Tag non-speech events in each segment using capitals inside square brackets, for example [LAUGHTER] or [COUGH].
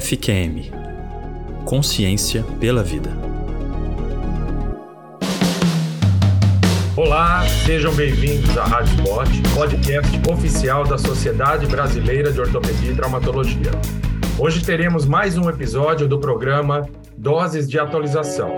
FQM Consciência pela Vida. Olá, sejam bem-vindos à Rádio Bot, podcast oficial da Sociedade Brasileira de Ortopedia e Traumatologia. Hoje teremos mais um episódio do programa Doses de Atualização.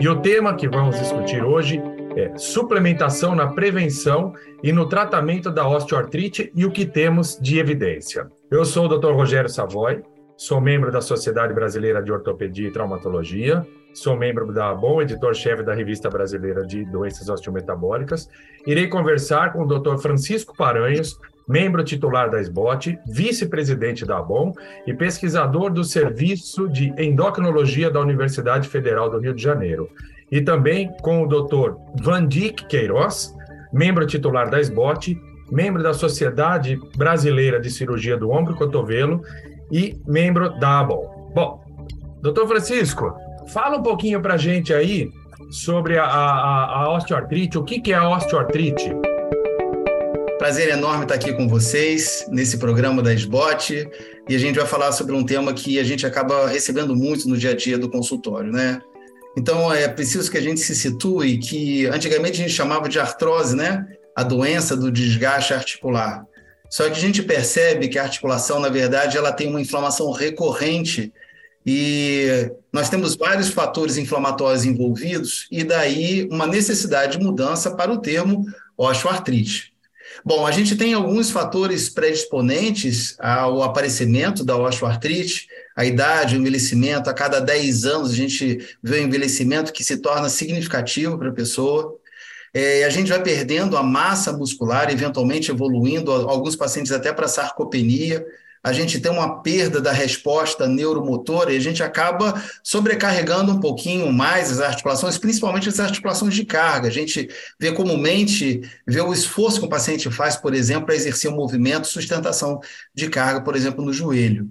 E o tema que vamos discutir hoje é suplementação na prevenção e no tratamento da osteoartrite e o que temos de evidência. Eu sou o Dr. Rogério Savoy, Sou membro da Sociedade Brasileira de Ortopedia e Traumatologia. Sou membro da ABOM, editor-chefe da Revista Brasileira de Doenças Osteometabólicas. Irei conversar com o Dr. Francisco Paranhos, membro titular da SBOT, vice-presidente da ABOM e pesquisador do Serviço de Endocrinologia da Universidade Federal do Rio de Janeiro. E também com o Dr. Vandic Queiroz, membro titular da SBOT, membro da Sociedade Brasileira de Cirurgia do Ombro e Cotovelo e membro da ABOL. Bom, doutor Francisco, fala um pouquinho para a gente aí sobre a, a, a osteoartrite, o que, que é a osteoartrite? Prazer enorme estar aqui com vocês nesse programa da SBOT e a gente vai falar sobre um tema que a gente acaba recebendo muito no dia a dia do consultório, né? Então é preciso que a gente se situe que antigamente a gente chamava de artrose, né? A doença do desgaste articular. Só que a gente percebe que a articulação, na verdade, ela tem uma inflamação recorrente e nós temos vários fatores inflamatórios envolvidos e daí uma necessidade de mudança para o termo osteoartrite. Bom, a gente tem alguns fatores predisponentes ao aparecimento da osteoartrite, a idade, o envelhecimento, a cada 10 anos a gente vê um envelhecimento que se torna significativo para a pessoa. É, a gente vai perdendo a massa muscular, eventualmente evoluindo, alguns pacientes até para sarcopenia. A gente tem uma perda da resposta neuromotora e a gente acaba sobrecarregando um pouquinho mais as articulações, principalmente as articulações de carga. A gente vê comumente, vê o esforço que o paciente faz, por exemplo, para exercer um movimento, sustentação de carga, por exemplo, no joelho.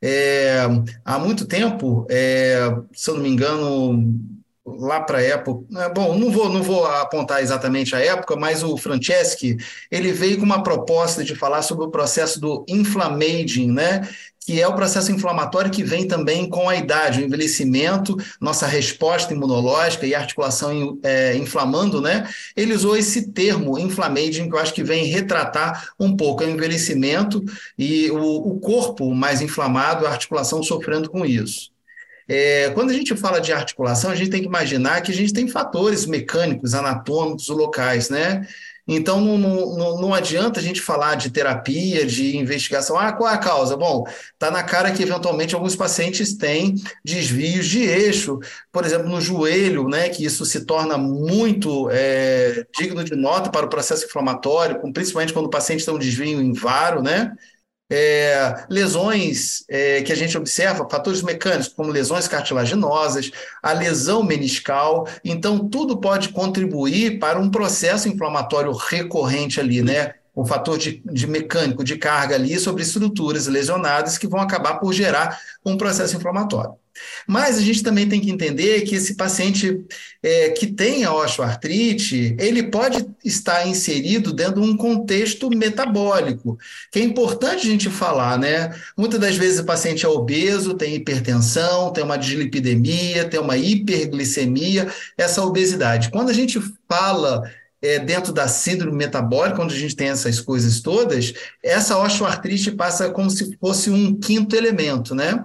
É, há muito tempo, é, se eu não me engano, lá para a época. Bom, não vou, não vou apontar exatamente a época, mas o Franceschi ele veio com uma proposta de falar sobre o processo do inflammaging, né? que é o processo inflamatório que vem também com a idade, o envelhecimento, nossa resposta imunológica e articulação é, inflamando, né? Ele usou esse termo, inflammaging, que eu acho que vem retratar um pouco o envelhecimento e o, o corpo mais inflamado, a articulação sofrendo com isso. É, quando a gente fala de articulação, a gente tem que imaginar que a gente tem fatores mecânicos, anatômicos, locais, né? Então, não, não, não adianta a gente falar de terapia, de investigação. Ah, qual é a causa? Bom, está na cara que, eventualmente, alguns pacientes têm desvios de eixo, por exemplo, no joelho, né, que isso se torna muito é, digno de nota para o processo inflamatório, principalmente quando o paciente tem um desvio em varo, né? É, lesões é, que a gente observa, fatores mecânicos, como lesões cartilaginosas, a lesão meniscal. Então, tudo pode contribuir para um processo inflamatório recorrente ali, né? Um fator de, de mecânico, de carga ali sobre estruturas lesionadas que vão acabar por gerar um processo inflamatório. Mas a gente também tem que entender que esse paciente é, que tem a osteoartrite, ele pode estar inserido dentro de um contexto metabólico, que é importante a gente falar, né? Muitas das vezes o paciente é obeso, tem hipertensão, tem uma dislipidemia, tem uma hiperglicemia, essa obesidade. Quando a gente fala é, dentro da síndrome metabólica, onde a gente tem essas coisas todas, essa osteoartrite passa como se fosse um quinto elemento, né?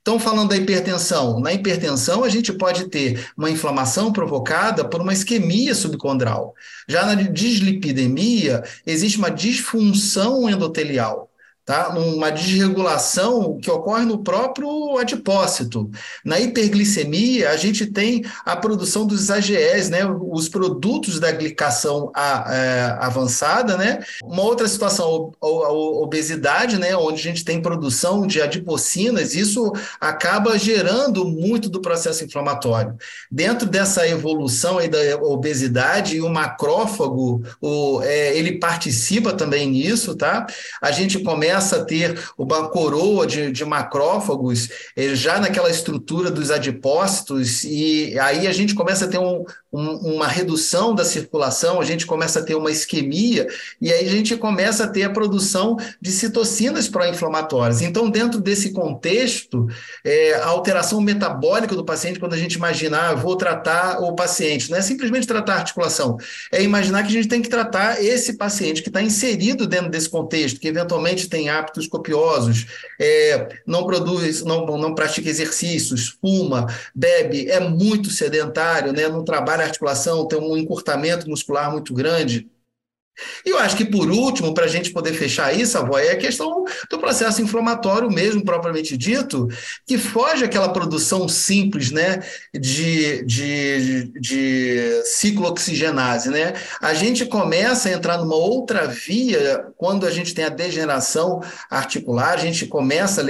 Então, falando da hipertensão, na hipertensão a gente pode ter uma inflamação provocada por uma isquemia subcondral. Já na dislipidemia, existe uma disfunção endotelial tá? uma desregulação que ocorre no próprio adipócito. Na hiperglicemia, a gente tem a produção dos AGEs, né? os produtos da glicação é, avançada. Né? Uma outra situação, a, a obesidade, né? onde a gente tem produção de adipocinas, isso acaba gerando muito do processo inflamatório. Dentro dessa evolução aí da obesidade, o macrófago, o, é, ele participa também nisso, tá? A gente começa começa a ter uma coroa de, de macrófagos eh, já naquela estrutura dos adipócitos, e aí a gente começa a ter um, um, uma redução da circulação, a gente começa a ter uma isquemia, e aí a gente começa a ter a produção de citocinas pró-inflamatórias. Então, dentro desse contexto, é, a alteração metabólica do paciente, quando a gente imaginar, ah, vou tratar o paciente, não é simplesmente tratar a articulação, é imaginar que a gente tem que tratar esse paciente que está inserido dentro desse contexto, que eventualmente tem hábitos copiosos, é, não produz, não, não pratica exercícios, fuma, bebe, é muito sedentário, né, não trabalha articulação, tem um encurtamento muscular muito grande. E eu acho que, por último, para a gente poder fechar isso, avó, é a questão do processo inflamatório mesmo, propriamente dito, que foge aquela produção simples né, de, de, de ciclooxigenase. Né? A gente começa a entrar numa outra via quando a gente tem a degeneração articular, a gente começa a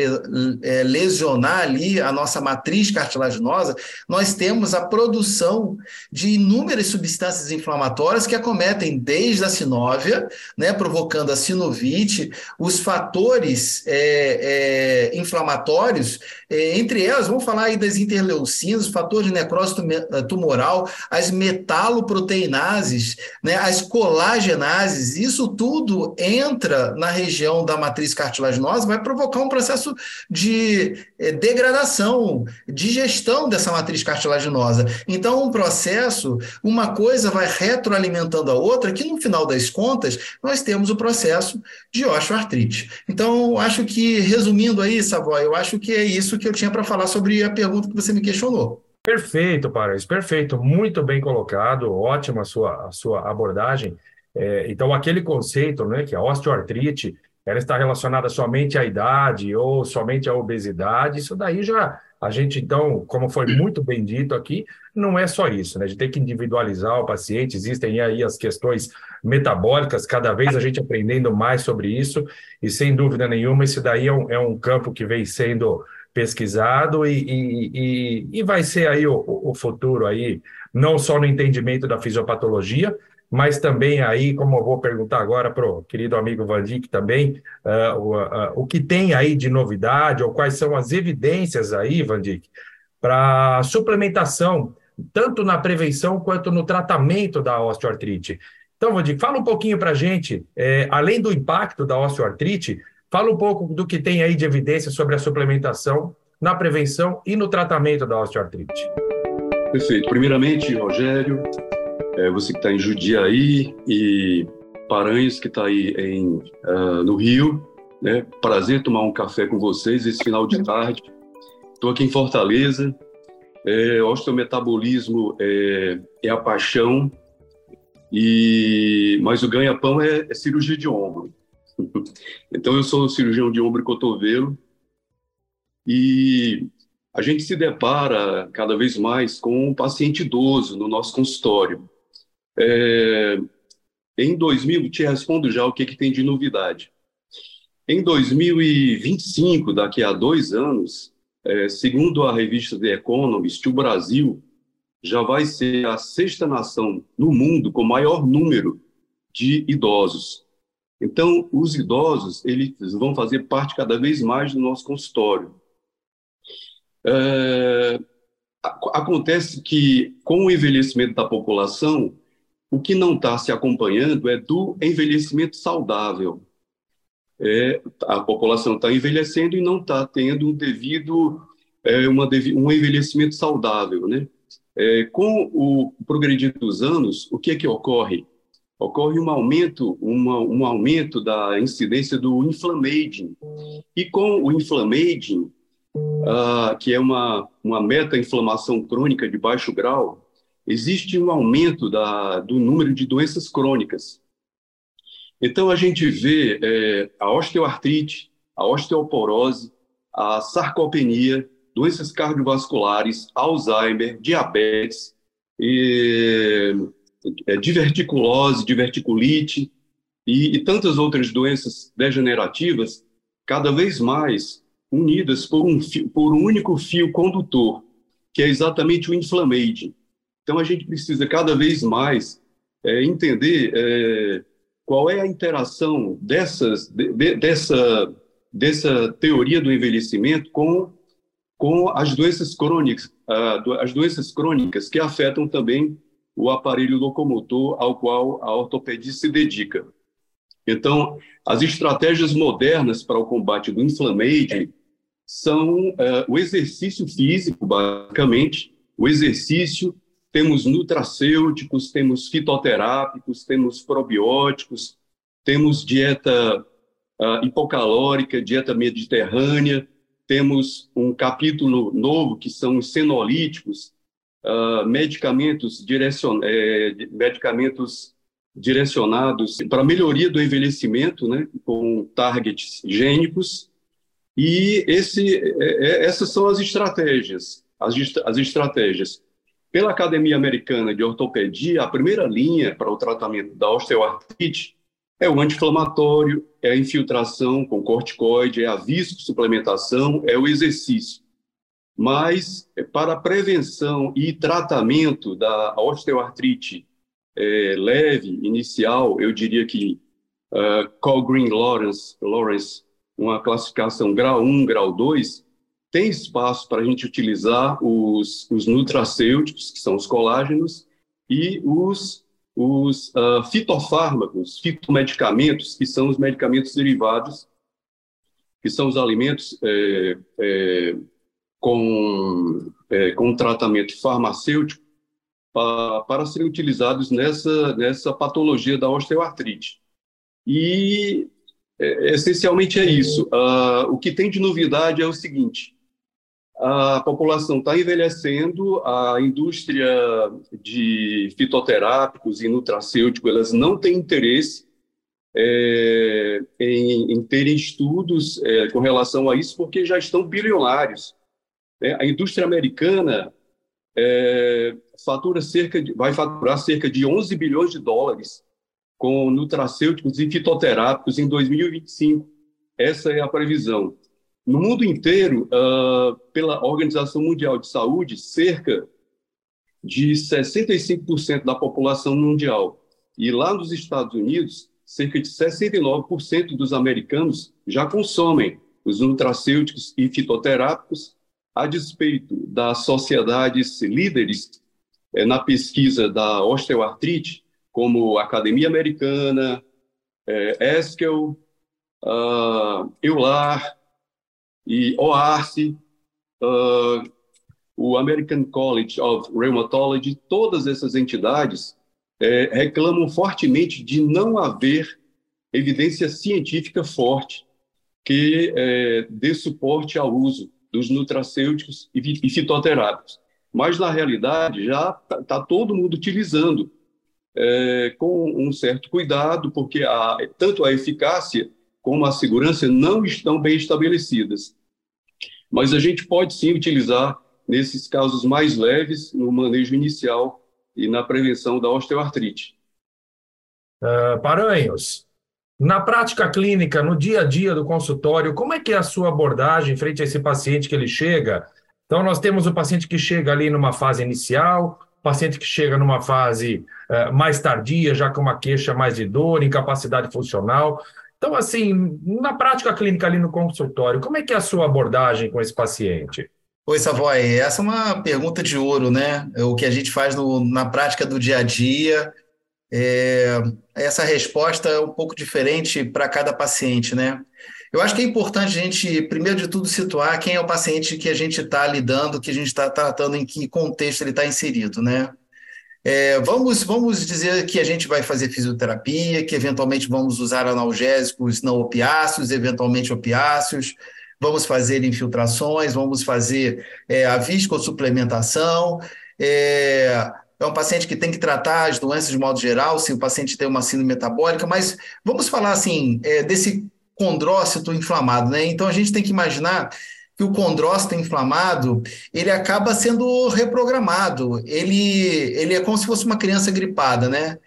é, lesionar ali a nossa matriz cartilaginosa, nós temos a produção de inúmeras substâncias inflamatórias que acometem desde a sinose sinóvia, né, provocando a sinovite, os fatores é, é, inflamatórios, é, entre elas, vamos falar aí das interleucinas, o fator de necrose eh, tumoral, as metaloproteinases, né, as colagenases, isso tudo entra na região da matriz cartilaginosa, vai provocar um processo de é, degradação, digestão dessa matriz cartilaginosa. Então, um processo, uma coisa vai retroalimentando a outra, que no final das contas, nós temos o processo de osteoartrite. Então, acho que, resumindo aí, Savoy, eu acho que é isso que eu tinha para falar sobre a pergunta que você me questionou. Perfeito, Paris, perfeito, muito bem colocado, ótima a sua, a sua abordagem. É, então, aquele conceito, né, que a osteoartrite, ela está relacionada somente à idade ou somente à obesidade, isso daí já a gente, então, como foi muito bem dito aqui, não é só isso, né? A gente tem que individualizar o paciente, existem aí as questões metabólicas, cada vez a gente aprendendo mais sobre isso, e sem dúvida nenhuma, esse daí é um, é um campo que vem sendo pesquisado e, e, e, e vai ser aí o, o futuro aí, não só no entendimento da fisiopatologia, mas também aí, como eu vou perguntar agora para o querido amigo Vandic também, uh, uh, uh, o que tem aí de novidade, ou quais são as evidências aí, Vandic, para suplementação, tanto na prevenção quanto no tratamento da osteoartrite. Então, Vandic, fala um pouquinho para a gente, é, além do impacto da osteoartrite, fala um pouco do que tem aí de evidência sobre a suplementação na prevenção e no tratamento da osteoartrite. Perfeito. Primeiramente, Rogério, é, você que está em Judiaí e Paranhos, que está aí em, uh, no Rio. Né? Prazer tomar um café com vocês esse final de tarde. Estou aqui em Fortaleza. É, osteometabolismo é, é a paixão, e mas o ganha-pão é, é cirurgia de ombro. [LAUGHS] então eu sou cirurgião de ombro e cotovelo e a gente se depara cada vez mais com um paciente idoso no nosso consultório. É, em 2000, te respondo já o que, que tem de novidade. Em 2025, daqui a dois anos, é, segundo a revista The Economist, o Brasil já vai ser a sexta nação no mundo com maior número de idosos. Então, os idosos eles vão fazer parte cada vez mais do nosso consultório. É, acontece que, com o envelhecimento da população, o que não está se acompanhando é do envelhecimento saudável. É, a população está envelhecendo e não está tendo um devido é, uma, um envelhecimento saudável, né? É, com o progredir dos anos, o que é que ocorre? Ocorre um aumento, uma, um aumento da incidência do inflammaging. E com o inflammaging, ah, que é uma, uma meta-inflamação crônica de baixo grau, existe um aumento da, do número de doenças crônicas. Então, a gente vê é, a osteoartrite, a osteoporose, a sarcopenia, doenças cardiovasculares, Alzheimer, diabetes, e, é, diverticulose, diverticulite e, e tantas outras doenças degenerativas, cada vez mais unidas por um, por um único fio condutor, que é exatamente o inflammaging. Então, a gente precisa cada vez mais é, entender é, qual é a interação dessas, de, dessa, dessa teoria do envelhecimento com, com as doenças crônicas, uh, as doenças crônicas que afetam também o aparelho locomotor ao qual a ortopedia se dedica. Então, as estratégias modernas para o combate do inflammation são uh, o exercício físico, basicamente, o exercício, temos nutracêuticos, temos fitoterápicos, temos probióticos, temos dieta uh, hipocalórica, dieta mediterrânea, temos um capítulo novo que são os senolíticos, uh, medicamentos, direcion... É, medicamentos direcionados para melhoria do envelhecimento, né, com targets gênicos, e esse, é, essas são as estratégias, as, as estratégias. Pela Academia Americana de Ortopedia, a primeira linha para o tratamento da osteoartrite é o anti-inflamatório, é a infiltração com corticoide, é a visco-suplementação, é o exercício. Mas é, para prevenção e tratamento da osteoartrite é, leve, inicial, eu diria que uh, Colgreen Lawrence, Lawrence uma classificação grau 1, grau 2, tem espaço para a gente utilizar os, os nutracêuticos, que são os colágenos, e os, os uh, fitofármacos, fitomedicamentos, que são os medicamentos derivados, que são os alimentos é, é, com, é, com tratamento farmacêutico para, para serem utilizados nessa, nessa patologia da osteoartrite. E é, essencialmente é isso. Uh, o que tem de novidade é o seguinte: a população está envelhecendo, a indústria de fitoterápicos e nutracêuticos elas não têm interesse é, em, em, terem estudos é, com relação a isso, porque já estão bilionários. Né? A indústria americana é, fatura cerca de, vai faturar cerca de 11 bilhões de dólares com nutracêuticos e fitoterápicos em 2025. Essa é a previsão. No mundo inteiro, uh, pela Organização Mundial de Saúde, cerca de 65% da população mundial. E lá nos Estados Unidos, cerca de 69% dos americanos já consomem os nutracêuticos e fitoterápicos, a despeito das sociedades líderes eh, na pesquisa da osteoartrite, como Academia Americana, é, Eskel, uh, EULAR e OARCE, uh, o American College of Rheumatology, todas essas entidades é, reclamam fortemente de não haver evidência científica forte que é, dê suporte ao uso dos nutracêuticos e, e fitoterápicos. Mas, na realidade, já está tá todo mundo utilizando é, com um certo cuidado, porque a, tanto a eficácia como a segurança não estão bem estabelecidas. Mas a gente pode sim utilizar nesses casos mais leves, no manejo inicial e na prevenção da osteoartrite. Uh, Paranhos, na prática clínica, no dia a dia do consultório, como é que é a sua abordagem frente a esse paciente que ele chega? Então, nós temos o paciente que chega ali numa fase inicial, paciente que chega numa fase uh, mais tardia, já com uma queixa mais de dor, incapacidade funcional. Então, assim, na prática clínica ali no consultório, como é que é a sua abordagem com esse paciente? Oi, Savoy, essa é uma pergunta de ouro, né? É o que a gente faz no, na prática do dia a dia. É, essa resposta é um pouco diferente para cada paciente, né? Eu acho que é importante a gente, primeiro de tudo, situar quem é o paciente que a gente está lidando, que a gente está tratando, em que contexto ele está inserido, né? É, vamos, vamos dizer que a gente vai fazer fisioterapia, que eventualmente vamos usar analgésicos não opiáceos, eventualmente opiáceos, vamos fazer infiltrações, vamos fazer é, a viscosuplementação. É, é um paciente que tem que tratar as doenças de modo geral, se o paciente tem uma síndrome metabólica, mas vamos falar assim, é, desse condrócito inflamado, né? Então a gente tem que imaginar que o condrócito inflamado ele acaba sendo reprogramado. Ele, ele é como se fosse uma criança gripada, né?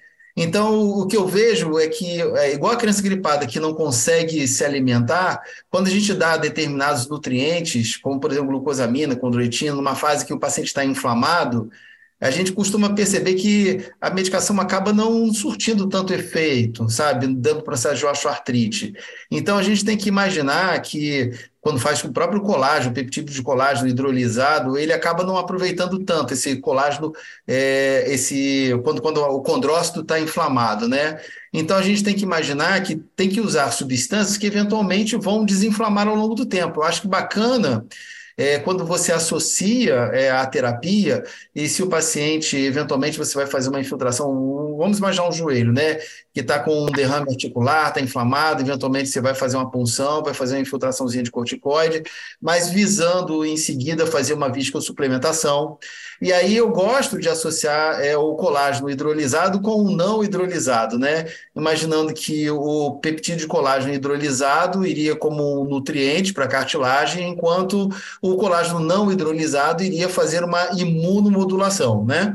Então, o que eu vejo é que, é igual a criança gripada que não consegue se alimentar, quando a gente dá determinados nutrientes, como por exemplo glucosamina, condroitina, numa fase que o paciente está inflamado, a gente costuma perceber que a medicação acaba não surtindo tanto efeito, sabe, dando processo de osteoartrite. Então a gente tem que imaginar que quando faz com o próprio colágeno, peptídeo de colágeno hidrolisado, ele acaba não aproveitando tanto esse colágeno, é, esse quando, quando o condrócito está inflamado, né? Então a gente tem que imaginar que tem que usar substâncias que eventualmente vão desinflamar ao longo do tempo. Eu acho que bacana é, quando você associa é, a terapia, e se o paciente, eventualmente, você vai fazer uma infiltração, vamos imaginar um joelho, né? Que está com um derrame articular, está inflamado, eventualmente você vai fazer uma punção, vai fazer uma infiltraçãozinha de corticoide, mas visando em seguida fazer uma suplementação. E aí eu gosto de associar é, o colágeno hidrolisado com o não hidrolisado, né? Imaginando que o peptídeo de colágeno hidrolisado iria como um nutriente para a cartilagem, enquanto o colágeno não hidrolisado iria fazer uma imunomodulação, né?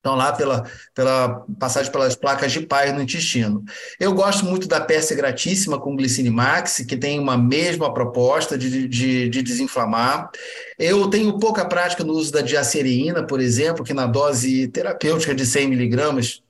Então, lá pela, pela passagem pelas placas de Pais no intestino. Eu gosto muito da Perse Gratíssima com Glicinimax, que tem uma mesma proposta de, de, de, desinflamar. Eu tenho pouca prática no uso da diacereína, por exemplo, que na dose terapêutica de 100 miligramas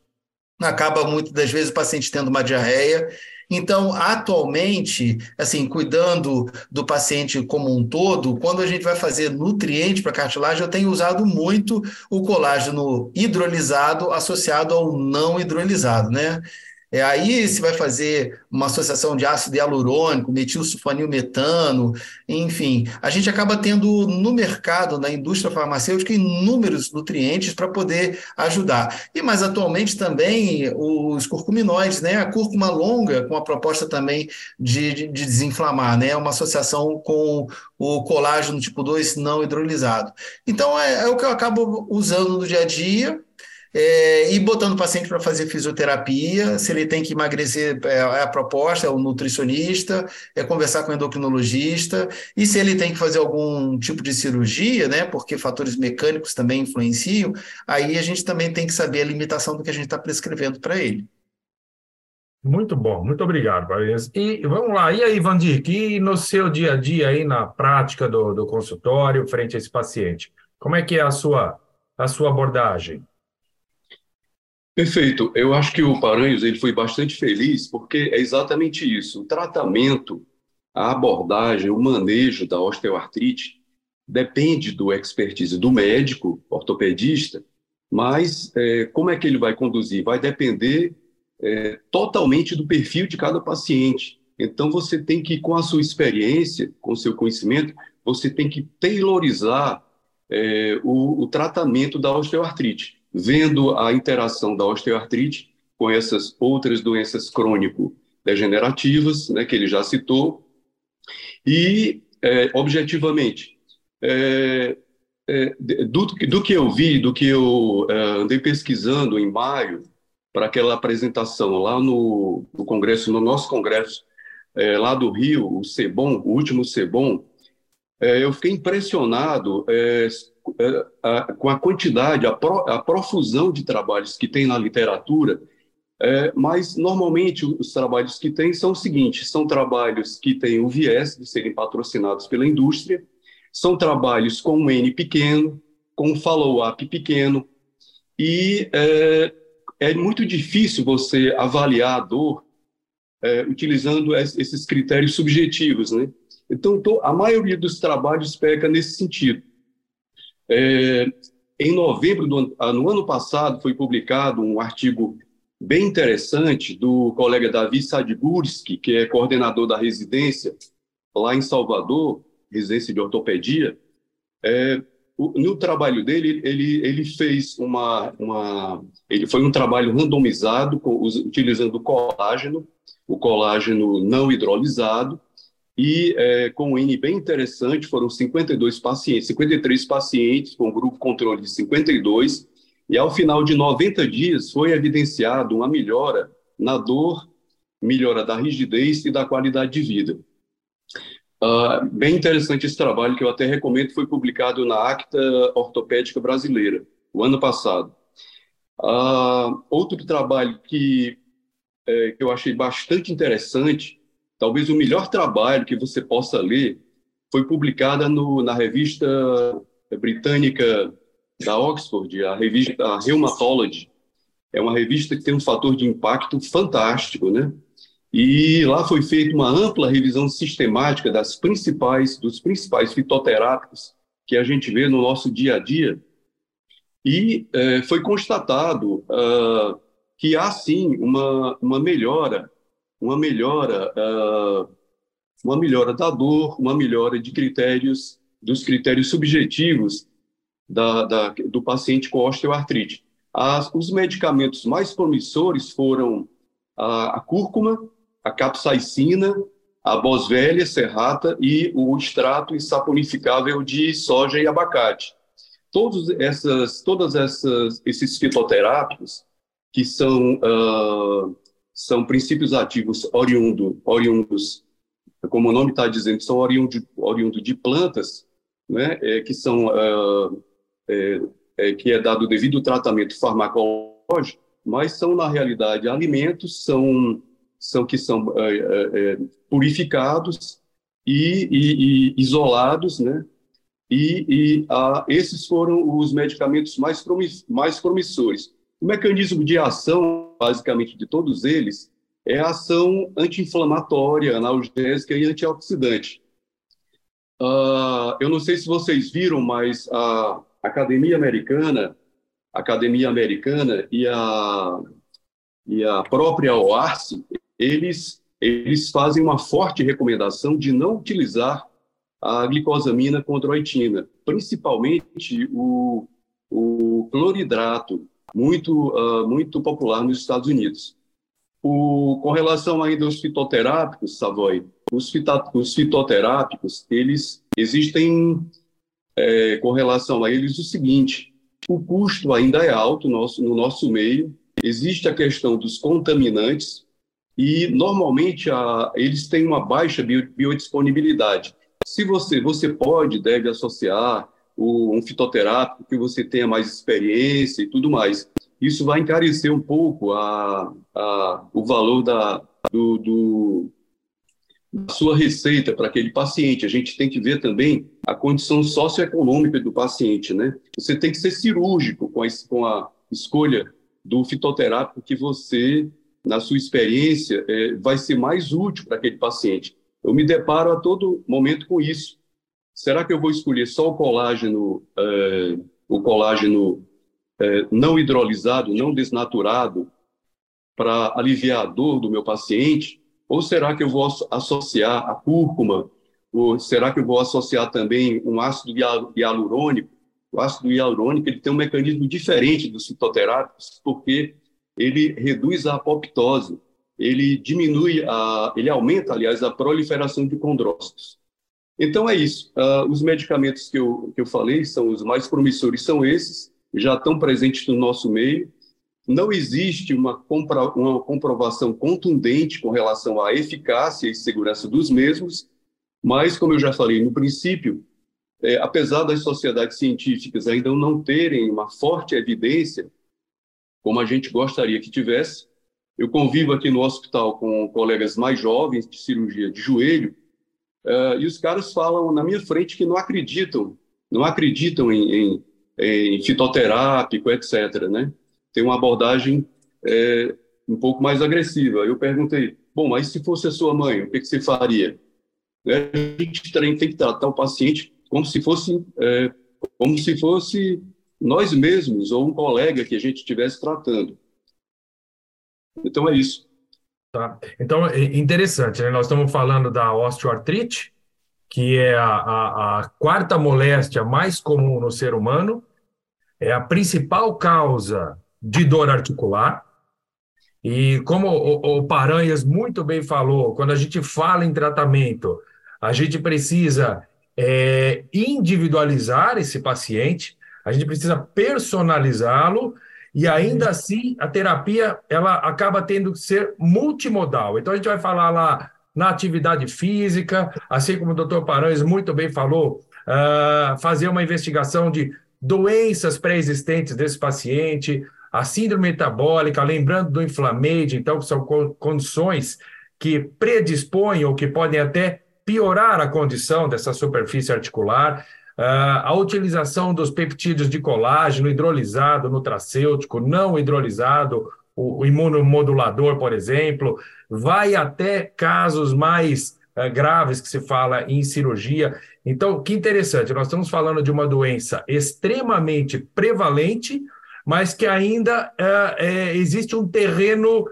acaba muitas das vezes o paciente tendo uma diarreia então, atualmente, assim, cuidando do paciente como um todo, quando a gente vai fazer nutriente para cartilagem, eu tenho usado muito o colágeno hidrolisado associado ao não hidrolisado, né? É, aí se vai fazer uma associação de ácido hialurônico, metilsulfonilmetano, enfim, a gente acaba tendo no mercado, na indústria farmacêutica, inúmeros nutrientes para poder ajudar. E mais atualmente também os curcuminoides, né? A cúrcuma longa, com a proposta também de, de, de desinflamar, né? Uma associação com o colágeno tipo 2 não hidrolisado. Então é, é o que eu acabo usando no dia a dia é, e botando o paciente para fazer fisioterapia, se ele tem que emagrecer, é, é, a proposta, é o nutricionista, é conversar com o endocrinologista, e se ele tem que fazer algum tipo de cirurgia, né, porque fatores mecânicos também influenciam, aí a gente também tem que saber a limitação do que a gente está prescrevendo para ele. Muito bom, muito obrigado, Paris. E vamos lá, e aí, Vandir, que no seu dia a dia aí na prática do, do consultório, frente a esse paciente, como é que é a sua, a sua abordagem? Perfeito. Eu acho que o Paranhos ele foi bastante feliz porque é exatamente isso. O tratamento, a abordagem, o manejo da osteoartrite depende do expertise do médico, ortopedista, mas é, como é que ele vai conduzir? Vai depender é, totalmente do perfil de cada paciente. Então, você tem que, com a sua experiência, com o seu conhecimento, você tem que tailorizar é, o, o tratamento da osteoartrite vendo a interação da osteoartrite com essas outras doenças crônico-degenerativas, né, que ele já citou, e, é, objetivamente, é, é, do, do, que eu vi, do que eu é, andei pesquisando em maio, para aquela apresentação lá no, no, congresso, no nosso congresso é, lá do Rio, o CEBOM, o último CEBOM, é, eu fiquei impressionado é, com a quantidade, a, pro, a, profusão de trabalhos que tem na literatura, é, mas normalmente os trabalhos que tem são os seguintes: são trabalhos que têm o viés de serem patrocinados pela indústria, são trabalhos com um N pequeno, com um follow-up pequeno, e é, é, muito difícil você avaliar a dor é, utilizando esses critérios subjetivos, né? Então, a maioria dos trabalhos peca nesse sentido. É, em novembro do ah, no ano passado foi publicado um artigo bem interessante do colega Davi Sadgurski, que é coordenador da residência lá em Salvador, residência de ortopedia. É, no trabalho dele, ele, ele fez uma, uma ele foi um trabalho randomizado com, utilizando colágeno, o colágeno não hidrolisado, e é, com um N bem interessante, foram 52 pacientes, 53 pacientes com grupo controle de 52, e ao final de 90 dias foi evidenciado uma melhora na dor, melhora da rigidez e da qualidade de vida. Uh, bem interessante esse trabalho que eu até recomendo, foi publicado na Acta Ortopédica Brasileira, o ano passado. Uh, outro trabalho que, é, que eu achei bastante interessante talvez o melhor trabalho que você possa ler foi publicada no, na revista britânica da Oxford, a revista a Rheumatology. É uma revista que tem um fator de impacto fantástico, né? E lá foi feita uma ampla revisão sistemática das principais, dos principais fitoterápicos que a gente vê no nosso dia a dia. E é, foi constatado uh, que há sim uma, uma melhora, uma melhora, uh, uma melhora da dor, uma melhora de critérios, dos critérios subjetivos da, da, do paciente com osteoartrite. As, os medicamentos mais promissores foram a, a cúrcuma, a capsaicina, a boswellia serrata e o extrato insaponificável de soja e abacate. Todos essas, todas essas, esses fitoterápicos, que são, uh, são princípios ativos oriundo, oriundos, como o nome está dizendo, são oriundos oriundo de plantas, né, é, que são uh, é, é, que é dado devido tratamento farmacológico, mas são na realidade alimentos, são são que são é, é, é, purificados e, e, e, isolados, né? E, e a, esses foram os medicamentos mais, mais promissores. O mecanismo de ação, basicamente, de todos eles é a ação anti-inflamatória, analgésica e antioxidante. Uh, eu não sei se vocês viram, mas a Academia Americana, Academia Americana e a, e a própria OARS, eles, eles fazem uma forte recomendação de não utilizar a glicosamina condroitina, principalmente o, o cloridrato, muito, uh, muito popular nos Estados Unidos. O, com relação ainda aos fitoterápicos, Savoy, os, fita, os fitoterápicos, eles existem é, com relação a eles o seguinte: o custo ainda é alto no nosso, no nosso meio, existe a questão dos contaminantes, e normalmente a, eles têm uma baixa bio, biodisponibilidade. Se você, você pode, deve associar o, um fitoterápico que você tenha mais experiência e tudo mais. Isso vai encarecer um pouco a, a, o valor da, do, do, da sua receita para aquele paciente. A gente tem que ver também a condição socioeconômica do paciente, né? Você tem que ser cirúrgico com a, com a escolha do fitoterápico que você na sua experiência, é, vai ser mais útil para aquele paciente. Eu me deparo a todo momento com isso. Será que eu vou escolher só o colágeno, é, o colágeno é, não hidrolisado, não desnaturado, para aliviar a dor do meu paciente? Ou será que eu vou associar a cúrcuma? Ou será que eu vou associar também um ácido hialurônico? O ácido hialurônico ele tem um mecanismo diferente dos fitoterápicos, porque ele reduz a apoptose, ele diminui, a, ele aumenta, aliás, a proliferação de condrócitos. Então é isso. Uh, os medicamentos que eu, que eu falei são os mais promissores, são esses, já estão presentes no nosso meio. Não existe uma, compra, uma comprovação contundente com relação à eficácia e segurança dos mesmos, mas, como eu já falei no princípio, é, apesar das sociedades científicas ainda não terem uma forte evidência como a gente gostaria que tivesse. Eu convivo aqui no hospital com colegas mais jovens de cirurgia de joelho, uh, e os caras falam na minha frente que não acreditam, não acreditam em, em, em fitoterápico, etc. Né? Tem uma abordagem é, um pouco mais agressiva. Eu perguntei, bom, mas se fosse a sua mãe, o que, que você faria? É, a gente tem que tratar o paciente como se fosse, é, como se fosse nós mesmos ou um colega que a gente estivesse tratando. Então é isso. Tá. Então, é interessante, né? Nós estamos falando da osteoartrite, que é a, a, a, quarta moléstia mais comum no ser humano, é a principal causa de dor articular. E como o, o Paranhas muito bem falou, quando a gente fala em tratamento, a gente precisa é, individualizar esse paciente, a gente precisa personalizá-lo e ainda assim a terapia ela acaba tendo que ser multimodal. Então a gente vai falar lá na atividade física, assim como o doutor Paranhos muito bem falou, uh, fazer uma investigação de doenças pré-existentes desse paciente, a síndrome metabólica, lembrando do inflamade, então, que são condições que predispõem ou que podem até piorar a condição dessa superfície articular a utilização dos peptídeos de colágeno hidrolisado, nutracêutico, não hidrolisado, o, imunomodulador, por exemplo, vai até casos mais uh, graves que se fala em cirurgia. Então, que interessante, nós estamos falando de uma doença extremamente prevalente, mas que ainda uh, é, existe um terreno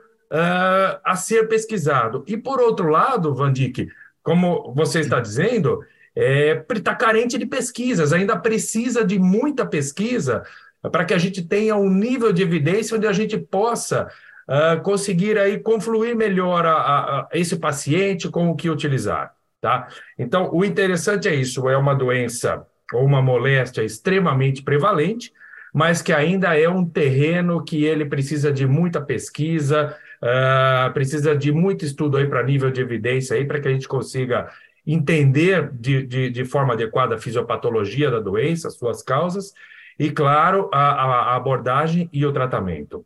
a ser pesquisado. E, por outro lado, Vandic, como você está dizendo, está é, tá carente de pesquisas, ainda precisa de muita pesquisa para que a gente tenha um nível de evidência onde a gente possa uh, conseguir aí confluir melhor a, a, a esse paciente com o que utilizar. Tá? Então, o interessante é isso: é uma doença ou uma moléstia extremamente prevalente, mas que ainda é um terreno que ele precisa de muita pesquisa, uh, precisa de muito estudo aí para nível de evidência aí para que a gente consiga entender de, de, de, forma adequada a fisiopatologia da doença, suas causas, e, claro, a, a abordagem e o tratamento.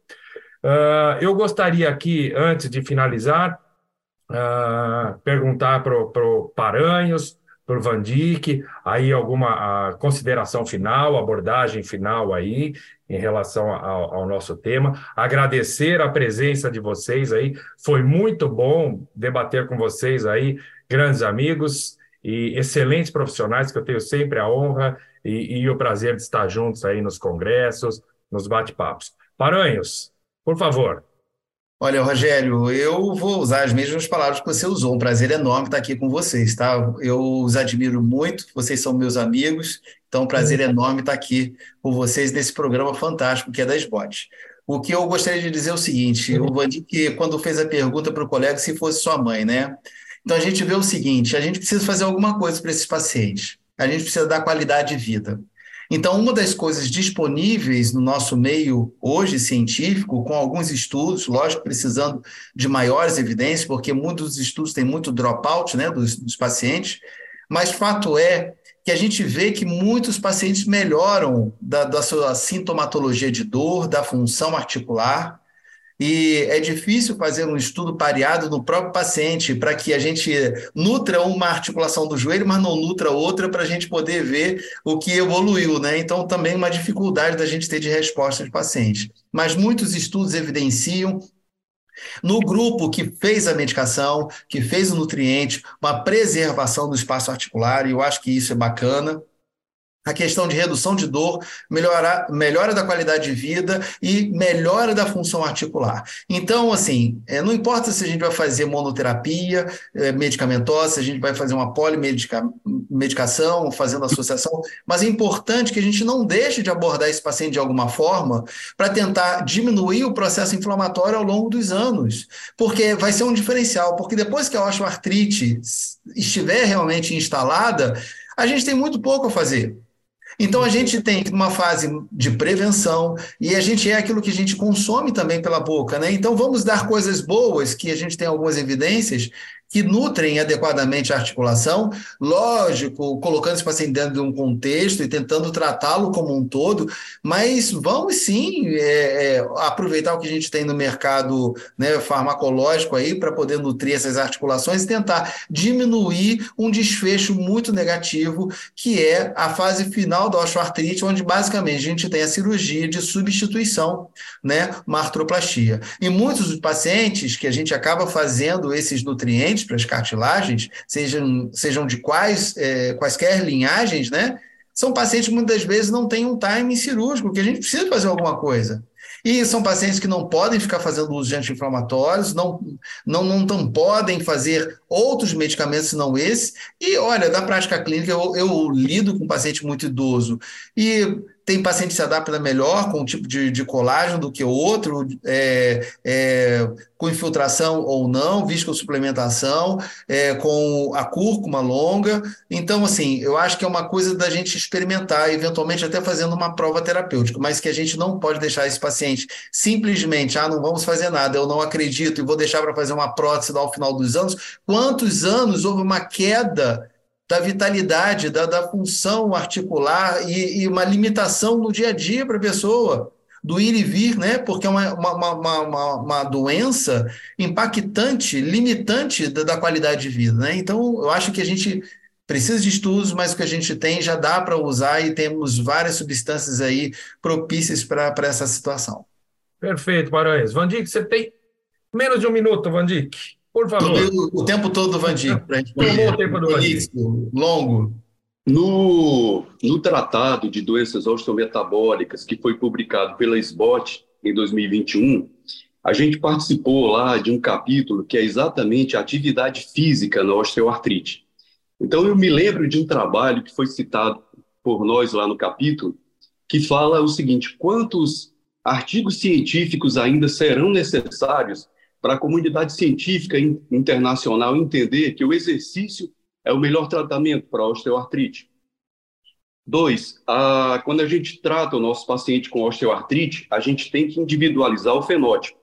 Uh, eu gostaria aqui, antes de finalizar, uh, perguntar para o Paranhos, para o Van aí alguma consideração final, abordagem final aí, em relação ao, ao, nosso tema. Agradecer a presença de vocês aí, foi muito bom debater com vocês aí, grandes amigos e excelentes profissionais que eu tenho sempre a honra e, e o prazer de estar juntos aí nos congressos, nos bate-papos. Paranhos, por favor. Olha, Rogério, eu vou usar as mesmas palavras que você usou. Um prazer enorme estar aqui com vocês, tá? Eu os admiro muito, vocês são meus amigos, então um prazer enorme estar aqui com vocês nesse programa fantástico que é da SBOT. O que eu gostaria de dizer é o seguinte: o Vandi, que quando fez a pergunta para o colega se fosse sua mãe, né? Então a gente vê o seguinte: a gente precisa fazer alguma coisa para esses pacientes, a gente precisa dar qualidade de vida. Então, uma das coisas disponíveis no nosso meio hoje científico, com alguns estudos, lógico, precisando de maiores evidências, porque muitos dos estudos têm muito dropout né, dos, dos pacientes, mas fato é que a gente vê que muitos pacientes melhoram da, da sua sintomatologia de dor, da função articular, e é difícil fazer um estudo pareado no próprio paciente para que a gente nutra uma articulação do joelho, mas não nutra outra para a gente poder ver o que evoluiu, né? Então, também uma dificuldade da gente ter de resposta de paciente. Mas muitos estudos evidenciam no grupo que fez a medicação, que fez o nutriente, uma preservação do espaço articular, e eu acho que isso é bacana a questão de redução de dor, melhora, melhora da qualidade de vida e melhora da função articular. Então, assim, é, não importa se a gente vai fazer monoterapia é, medicamentosa, se a gente vai fazer uma polimedicação, fazendo associação, mas é importante que a gente não deixe de abordar esse paciente de alguma forma para tentar diminuir o processo inflamatório ao longo dos anos, porque vai ser um diferencial, porque depois que a osteoartrite estiver realmente instalada, a gente tem muito pouco a fazer. Então a gente tem uma fase de prevenção e a gente é aquilo que a gente consome também pela boca, né? Então vamos dar coisas boas que a gente tem algumas evidências que nutrem adequadamente a articulação, lógico, colocando esse paciente dentro de um contexto e tentando tratá-lo como um todo, mas vamos sim é, é, aproveitar o que a gente tem no mercado né, farmacológico aí para poder nutrir essas articulações e tentar diminuir um desfecho muito negativo, que é a fase final da osteoartrite, onde basicamente a gente tem a cirurgia de substituição, né, uma artroplastia. E muitos dos pacientes que a gente acaba fazendo esses nutrientes, para as cartilagens, sejam, sejam de quais, é, quaisquer linhagens, né? São pacientes que muitas vezes não têm um time cirúrgico, que a gente precisa fazer alguma coisa. E são pacientes que não podem ficar fazendo uso de anti-inflamatórios, não, não, não, não podem fazer outros medicamentos senão esse. E olha, na prática clínica, eu, eu lido com paciente muito idoso e tem paciente que se adapta melhor com um tipo de, de colágeno do que o outro, é, é, com infiltração ou não, visco suplementação, é, com a cúrcuma longa. Então, assim, eu acho que é uma coisa da gente experimentar, eventualmente até fazendo uma prova terapêutica, mas que a gente não pode deixar esse paciente simplesmente, ah, não vamos fazer nada, eu não acredito e vou deixar para fazer uma prótese ao final dos anos. Quantos anos houve uma queda da vitalidade, da, da função articular e, e, uma limitação no dia a dia para a pessoa, do ir e vir, né? Porque é uma, uma, uma, uma, doença impactante, limitante da, da qualidade de vida, né? Então, eu acho que a gente precisa de estudos, mas o que a gente tem já dá para usar e temos várias substâncias aí propícias para essa situação. Perfeito, Paranhos. Vandic, você tem menos de um minuto, Vandic. Por favor. O, o tempo todo, Vandic, para a gente Tomou o tempo do Vandic. Longo. No, no Tratado de Doenças Osteometabólicas, que foi publicado pela SBOT em 2021, a gente participou lá de um capítulo que é exatamente a atividade física na osteoartrite. Então, eu me lembro de um trabalho que foi citado por nós lá no capítulo, que fala o seguinte: quantos artigos científicos ainda serão necessários para a comunidade científica internacional entender que o exercício é o melhor tratamento para a osteoartrite? Dois, a, quando a gente trata o nosso paciente com osteoartrite, a gente tem que individualizar o fenótipo.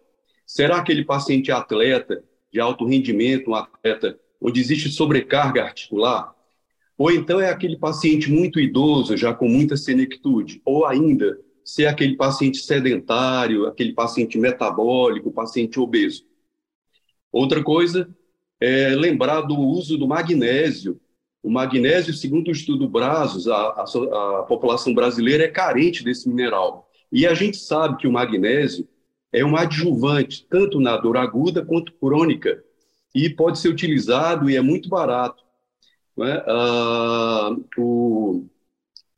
Será aquele paciente atleta de alto rendimento, um atleta onde existe sobrecarga articular, ou então é aquele paciente muito idoso, já com muita senectude, ou ainda se é aquele paciente sedentário, aquele paciente metabólico, paciente obeso. Outra coisa é lembrar do uso do magnésio. O magnésio, segundo o estudo Brazos, a, a, a população brasileira é carente desse mineral. E a gente sabe que o magnésio é um adjuvante, tanto na dor aguda quanto crônica, e pode ser utilizado e é muito barato. Né? Ah, o,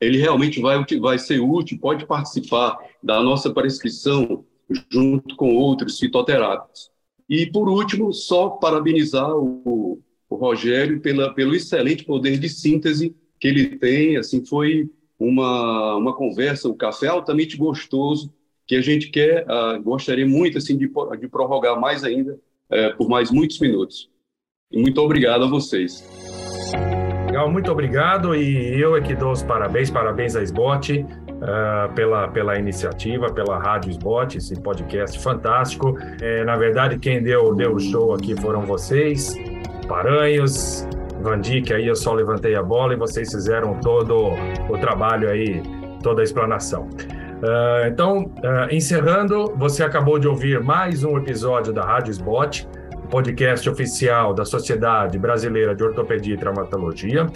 ele realmente vai, vai ser útil, pode participar da nossa prescrição junto com outros fitoterápicos. E, por último, só parabenizar o, o Rogério pela, pelo excelente poder de síntese que ele tem. Assim, foi uma, uma conversa, um café altamente gostoso, que a gente quer, uh, gostaria muito assim, de, de prorrogar mais ainda é, por mais muitos minutos. E muito obrigado a vocês. Legal, muito obrigado. E eu é que dou os parabéns, parabéns à SBOT uh, pela, pela iniciativa, pela Rádio SBOT, esse podcast fantástico. É, na verdade, quem deu, deu o show aqui foram vocês, Paranhos, Vandic, aí eu só levantei a bola e vocês fizeram todo o trabalho aí, toda a explanação. Uh, então, uh, encerrando, você acabou de ouvir mais um episódio da Rádio Sbot, podcast oficial da Sociedade Brasileira de Ortopedia e Traumatologia.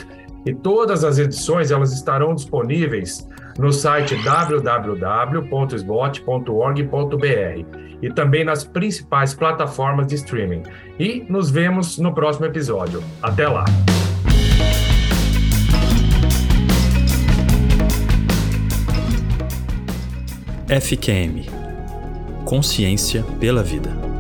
E todas as edições elas estarão disponíveis no site www.sbot.org.br e também nas principais plataformas de streaming. E nos vemos no próximo episódio. Até lá! FQM Consciência pela Vida.